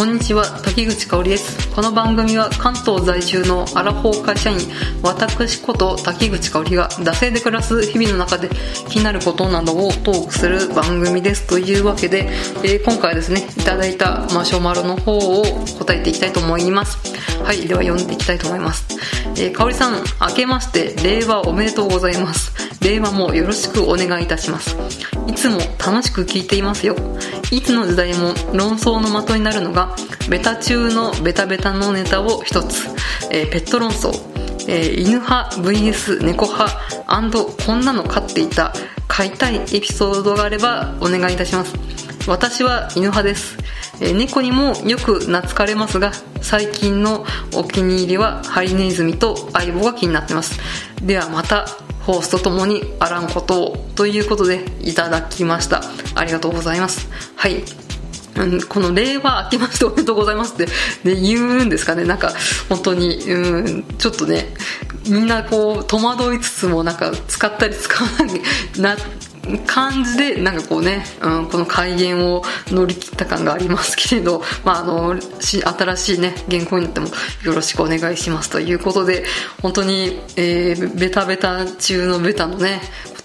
こんにちは滝口香織です。この番組は関東在住のアラフォー会社員私こと滝口香織が惰性で暮らす日々の中で気になることなどをトークする番組です。というわけで、えー、今回はですねいただいたマシュマロの方を答えていきたいと思います。はいでは読んでいきたいと思います、えー、香織さん明けまして令和おめでとうございます。令和もよろしくお願いいたします。いつも楽しく聞いていますよ。いつの時代も論争の的になるのがベタ中のベタベタのネタを一つ、えー、ペット論争、えー、犬派 VS 猫派。こんなの飼っていた飼いたいエピソードがあればお願いいたします。私は犬派です、えー、猫にもよく懐かれますが最近のお気に入りはハリネズミと相棒が気になってます。ではまた。ホースとともにあらんことをということでいただきました。ありがとうございます。はい。うん、この令和明けましておめでとうございますってね言うんですかね。なんか本当に、うん、ちょっとねみんなこう戸惑いつつもなんか使ったり使わないな感じでなんかこうね、うん、この改元を乗り切った感がありますけれど、まあ、あの新しいね原稿になってもよろしくお願いしますということで本当に、えー、ベタベタ中のベタのね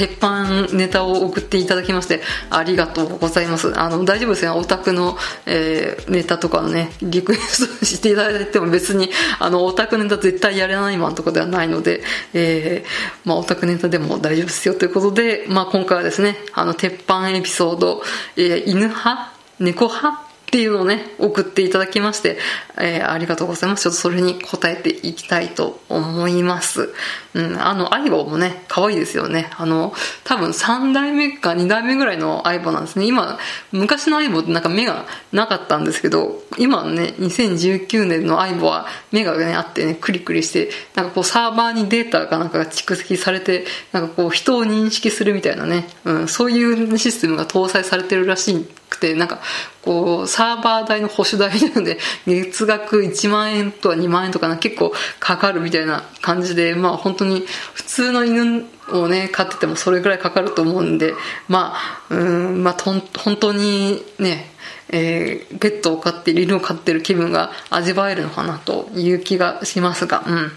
鉄板ネタを送っていただきましてありがとうございます。あの大丈夫ですねオタクの、えー、ネタとかのねリクエストしていただいても別にあのオタクネタ絶対やれないマンとかではないので、えー、まあ、オタクネタでも大丈夫ですよということで、まあ、今回はですねあの鉄板エピソード、えー、犬派？猫派？っていうのをね、送っていただきまして、えー、ありがとうございます。ちょっとそれに答えていきたいと思います。うん、あの、相棒もね、可愛いですよね。あの、多分3代目か2代目ぐらいの相棒なんですね。今、昔の相棒ってなんか目がなかったんですけど、今ね、2019年の相棒は目がね、あってね、クリクリして、なんかこうサーバーにデータかなんかが蓄積されて、なんかこう人を認識するみたいなね、うん、そういうシステムが搭載されてるらしいくて、なんか、こう、サーバー代の保守代なので、月額1万円とか2万円とかな、結構かかるみたいな感じで、まあ本当に普通の犬をね、飼っててもそれぐらいかかると思うんで、まあ、うん、まあ本当にね、えー、ペットを飼ってる、犬を飼ってる気分が味わえるのかなという気がしますが、うん。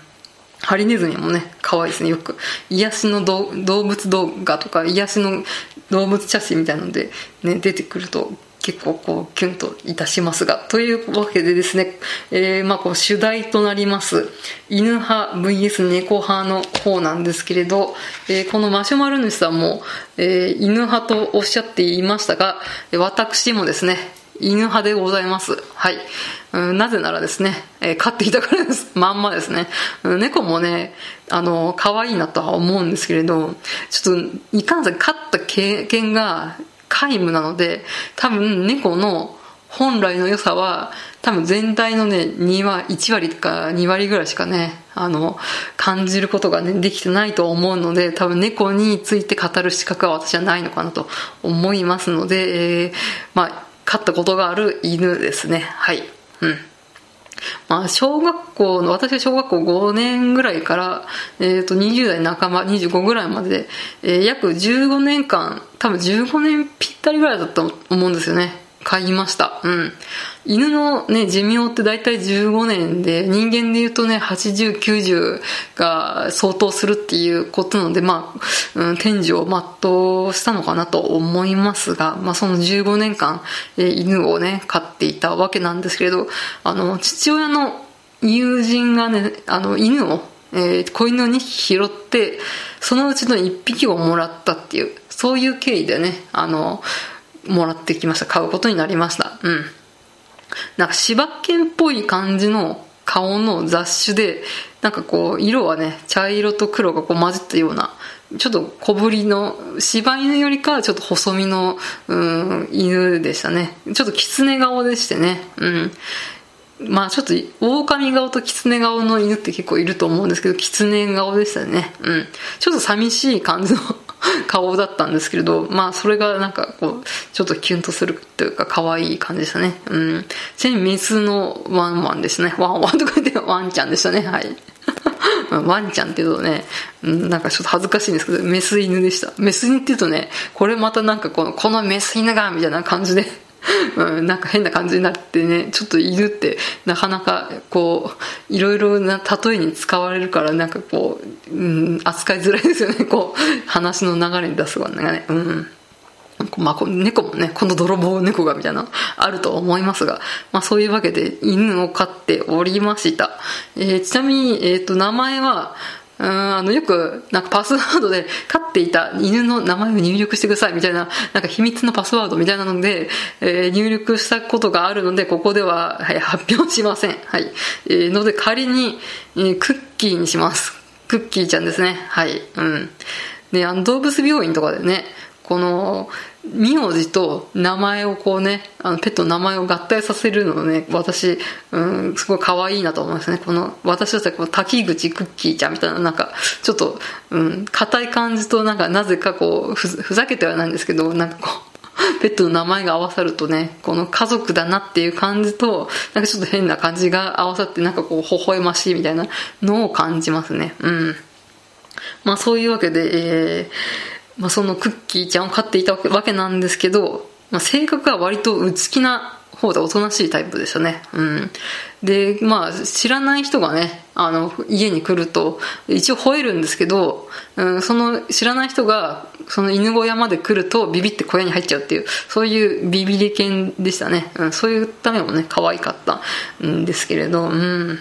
ハリネズミもね、可愛いですね。よく、癒しの動物動画とか、癒しの動物写真みたいなので、ね、出てくると、結構こう、キュンといたしますが。というわけでですね、えー、まあこう、主題となります、犬派 VS 猫派の方なんですけれど、えー、このマシュマロ主さんも、えー、犬派とおっしゃっていましたが、私もですね、犬派でございます。はい。うん、なぜならですね、えー、飼っていたからです。まんまですね。うん、猫もね、あの、可愛いなとは思うんですけれど、ちょっと、いかんせん飼った経験が皆無なので、多分猫の本来の良さは、多分全体のね、2割、1割か2割ぐらいしかね、あの、感じることがね、できてないと思うので、多分猫について語る資格は私はないのかなと思いますので、えー、まあ、飼ったことがある犬ですね。はい。うん。まあ、小学校の、私は小学校5年ぐらいから、えっ、ー、と、20代半ば、25ぐらいまで、えー、約15年間、多分15年ぴったりぐらいだったと思うんですよね。買いました。うん。犬のね、寿命って大体15年で、人間で言うとね、80、90が相当するっていうことなので、まあ、うん、天寿を全うしたのかなと思いますが、まあその15年間、え、犬をね、飼っていたわけなんですけれど、あの、父親の友人がね、あの、犬を、えー、子犬を2匹拾って、そのうちの1匹をもらったっていう、そういう経緯でね、あの、もらってきました。買うことになりました。うん。なんか柴犬っぽい感じの顔の雑種で、なんかこう、色はね、茶色と黒がこう混じったような、ちょっと小ぶりの、柴犬よりかはちょっと細身の、うん、犬でしたね。ちょっと狐顔でしてね。うん。まあちょっと、狼顔と狐顔の犬って結構いると思うんですけど、狐顔でしたね。うん。ちょっと寂しい感じの 顔だったんですけれど、まあそれがなんかこう、ちょっとキュンとするというか可愛い感じでしたね。うん。ちなみにメスのワンワンですね。ワンワンとか言って ワンちゃんでしたね。はい。ワンちゃんって言うとね、なんかちょっと恥ずかしいんですけど、メス犬でした。メス犬って言うとね、これまたなんかこの、このメス犬が、みたいな感じで うん、なんか変な感じになってねちょっと犬ってなかなかこういろいろな例えに使われるからなんかこう、うん、扱いづらいですよね。こう話の流れに出すのがね。うん。まあ、猫もね、この泥棒猫がみたいなあると思いますが、まあそういうわけで犬を飼っておりました。えー、ちなみに、えっ、ー、と、名前は、うんあの、よく、なんかパスワードで飼っていた犬の名前を入力してくださいみたいな、なんか秘密のパスワードみたいなので、えー、入力したことがあるので、ここでは、はい、発表しません。はい。えー、ので仮に、えー、クッキーにします。クッキーちゃんですね。はい。うん。で、あの、動物病院とかでね、この、名字と名前をこうね、あのペットの名前を合体させるのね、私、うん、すごい可愛いなと思いますね。この、私たちはこの滝口クッキーちゃんみたいな、なんか、ちょっと、うん、硬い感じとなんか、なぜかこうふ、ふざけてはないんですけど、なんかこう、ペットの名前が合わさるとね、この家族だなっていう感じと、なんかちょっと変な感じが合わさって、なんかこう、微笑ましいみたいなのを感じますね。うん。まあそういうわけで、えー、まあ、そのクッキーちゃんを飼っていたわけなんですけど、まあ、性格は割と内気な方でおとなしいタイプでしたね。うん。で、まあ、知らない人がね、あの、家に来ると、一応吠えるんですけど、うん、その知らない人が、その犬小屋まで来るとビビって小屋に入っちゃうっていう、そういうビビり犬でしたね。うん、そういうためもね、可愛かったんですけれど、うん。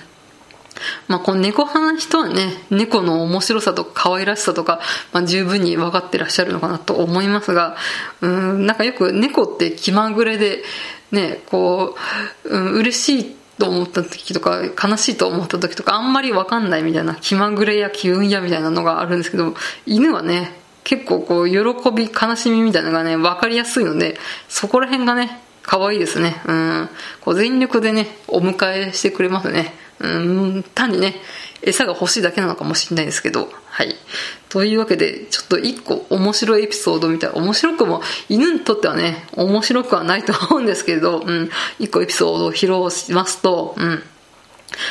まあ、この猫派の人はね、猫の面白さとか可愛らしさとか、まあ、十分に分かってらっしゃるのかなと思いますが、うん、なんかよく猫って気まぐれで、ね、こう、うん、嬉しいと思った時とか、悲しいと思った時とか、あんまり分かんないみたいな、気まぐれや気運やみたいなのがあるんですけど、犬はね、結構こう、喜び、悲しみみたいなのがね、分かりやすいので、そこら辺がね、可愛いですね。うん。こう全力でね、お迎えしてくれますね。うん、単にね、餌が欲しいだけなのかもしれないですけど、はい。というわけで、ちょっと一個面白いエピソードみたい、面白くも、犬にとってはね、面白くはないと思うんですけど、うん、一個エピソードを披露しますと、うん。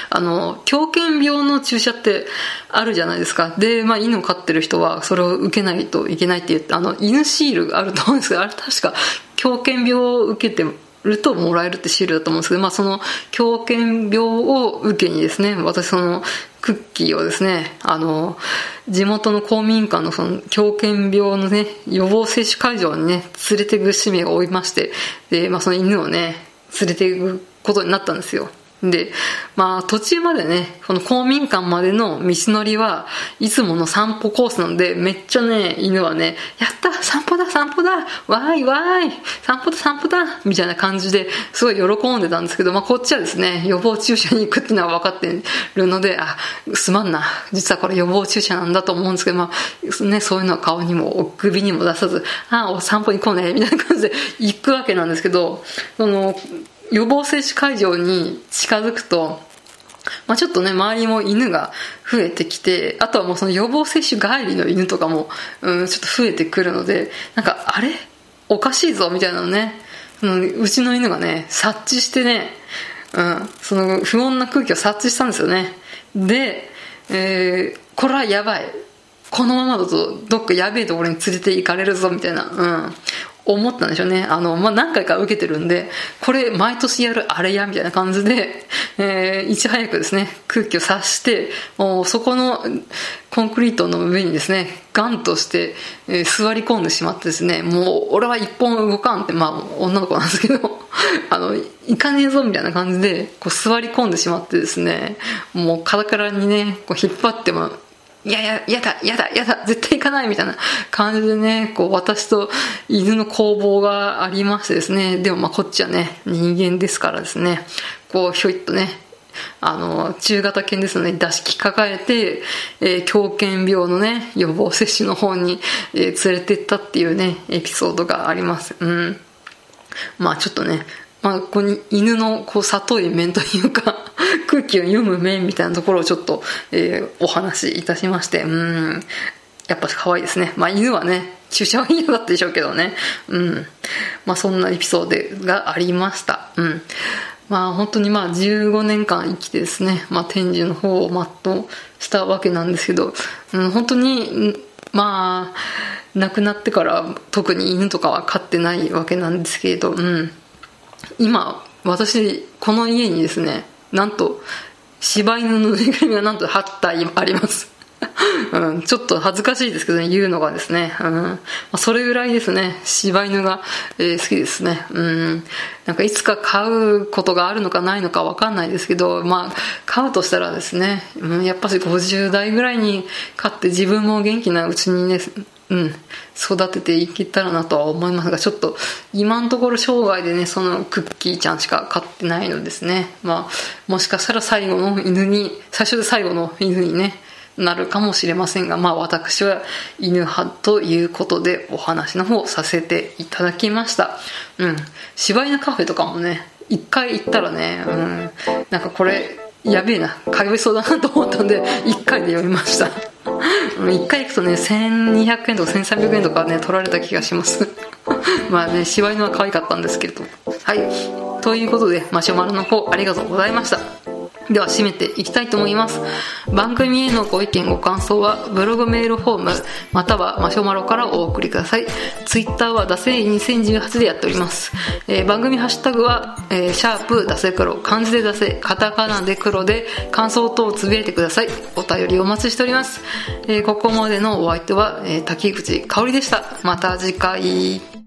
あの、狂犬病の注射ってあるじゃないですか。で、まあ、犬を飼ってる人はそれを受けないといけないって言って、あの、犬シールがあると思うんですけど、あれ確か狂犬病を受けてるともらえるってシールだと思うんですけど、まあその狂犬病を受けにですね、私そのクッキーをですね、あの、地元の公民館のその狂犬病のね、予防接種会場にね、連れていく使命が負いまして、で、まあその犬をね、連れていくことになったんですよ。で、まあ途中までね、この公民館までの道のりはいつもの散歩コースなので、めっちゃね、犬はね、やった散歩だ散歩だわーいわーい散歩だ散歩だみたいな感じですごい喜んでたんですけど、まあこっちはですね、予防注射に行くっていうのは分かってるので、あ、すまんな。実はこれ予防注射なんだと思うんですけど、まあね、そういうのは顔にも首にも出さず、あ、お散歩行こうね、みたいな感じで行くわけなんですけど、その、予防接種会場に近づくと、まあ、ちょっとね、周りも犬が増えてきて、あとはもうその予防接種帰りの犬とかも、うん、ちょっと増えてくるので、なんか、あれ？おかしいぞみたいなのね、そのうちの犬がね、察知してね、うん、その不穏な空気を察知したんですよね。で、えー、これはやばい。このままだとどっかやべえところに連れて行かれるぞみたいな、うん、思ったんでしょうね。あの、まあ、何回か受けてるんで、これ毎年やるあれや、みたいな感じで、えー、いち早くですね、空気を察して、もうそこのコンクリートの上にですね、ガンとして、えー、座り込んでしまってですね、もう俺は一本動かんって、まあ女の子なんですけど、あの、行かねえぞみたいな感じで、こう座り込んでしまってですね、もうカラカラにね、こう引っ張っても、いやいや、やだ、やだ、やだ、絶対行かないみたいな感じでね、こう私と犬の攻防がありましてですね、でもまあこっちはね、人間ですからですね、こうひょいっとね、あの、中型犬ですので、出しき抱えて、えー、狂犬病のね、予防接種の方に、えー、連れてったっていうね、エピソードがあります。うん。まあちょっとね、まあ、ここに犬のこう里い面というか 空気を読む面みたいなところをちょっと、えー、お話しいたしまして、うん、やっぱ可愛いですね。まあ犬はね、注射は嫌だったでしょうけどね。うん。まあそんなエピソードがありました。うん。まあ本当にまあ15年間生きてですね、まあ展示の方を全うしたわけなんですけど、うん、本当に、まあ、亡くなってから特に犬とかは飼ってないわけなんですけれど、うん。今私この家にですねなんと柴犬のぬいぐるみがなんと8体あります うん、ちょっと恥ずかしいですけどね、言うのがですね。うんまあ、それぐらいですね、柴犬が、えー、好きですね。うん。なんかいつか飼うことがあるのかないのかわかんないですけど、まあ、飼うとしたらですね、うん、やっぱし50代ぐらいに飼って自分も元気なうちにね、うん、育てていけたらなとは思いますが、ちょっと今のところ生涯でね、そのクッキーちゃんしか飼ってないのですね。まあ、もしかしたら最後の犬に、最初で最後の犬にね、なるかもしれませんが、まあ私は犬派ということでお話の方させていただきました。うん。柴犬カフェとかもね、一回行ったらね、うん、なんかこれ、やべえな、通いそうだなと思ったんで、一回で読みました。一回行くとね、1200円とか1300円とかね、取られた気がします。まあね、柴犬は可愛かったんですけれど。はい。ということで、マシュマロの方ありがとうございました。では締めていきたいと思います。番組へのご意見ご感想はブログメールフォームまたはマシュマロからお送りください。ツイッターはダセイ2018でやっております。えー、番組ハッシュタグは、えー、シャープダセ黒漢字でダセカタカナで黒で感想等をつぶやいてください。お便りお待ちしております。えー、ここまでのお相手は、えー、滝口香織でした。また次回。